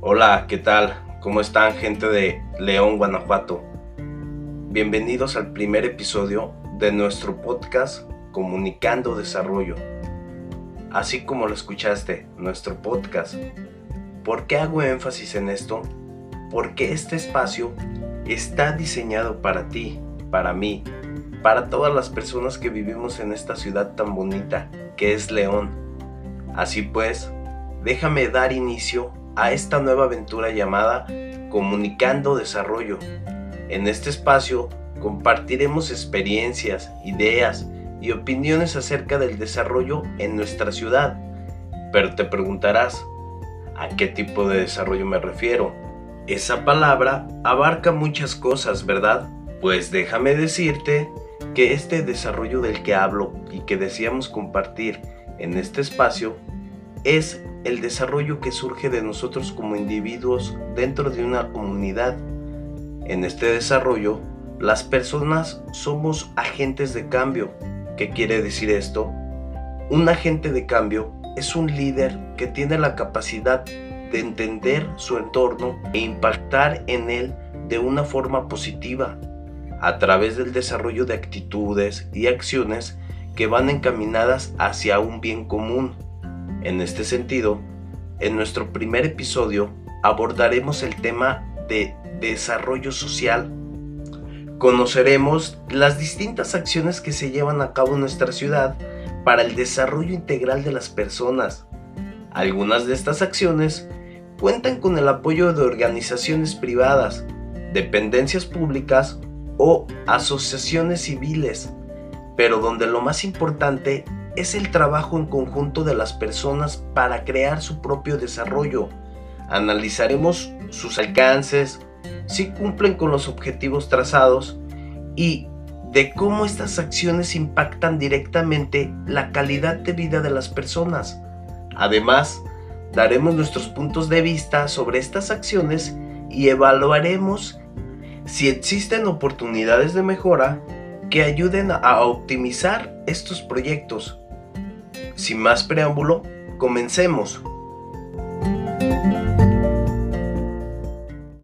Hola, ¿qué tal? ¿Cómo están gente de León, Guanajuato? Bienvenidos al primer episodio de nuestro podcast Comunicando Desarrollo. Así como lo escuchaste, nuestro podcast. ¿Por qué hago énfasis en esto? Porque este espacio está diseñado para ti, para mí, para todas las personas que vivimos en esta ciudad tan bonita que es León. Así pues, déjame dar inicio a esta nueva aventura llamada Comunicando Desarrollo. En este espacio compartiremos experiencias, ideas y opiniones acerca del desarrollo en nuestra ciudad. Pero te preguntarás, ¿a qué tipo de desarrollo me refiero? Esa palabra abarca muchas cosas, ¿verdad? Pues déjame decirte que este desarrollo del que hablo y que deseamos compartir en este espacio es el desarrollo que surge de nosotros como individuos dentro de una comunidad. En este desarrollo, las personas somos agentes de cambio. ¿Qué quiere decir esto? Un agente de cambio es un líder que tiene la capacidad de entender su entorno e impactar en él de una forma positiva a través del desarrollo de actitudes y acciones que van encaminadas hacia un bien común. En este sentido, en nuestro primer episodio abordaremos el tema de desarrollo social. Conoceremos las distintas acciones que se llevan a cabo en nuestra ciudad para el desarrollo integral de las personas. Algunas de estas acciones cuentan con el apoyo de organizaciones privadas, dependencias públicas o asociaciones civiles, pero donde lo más importante es el trabajo en conjunto de las personas para crear su propio desarrollo. Analizaremos sus alcances, si cumplen con los objetivos trazados y de cómo estas acciones impactan directamente la calidad de vida de las personas. Además, daremos nuestros puntos de vista sobre estas acciones y evaluaremos si existen oportunidades de mejora que ayuden a optimizar estos proyectos sin más preámbulo, comencemos.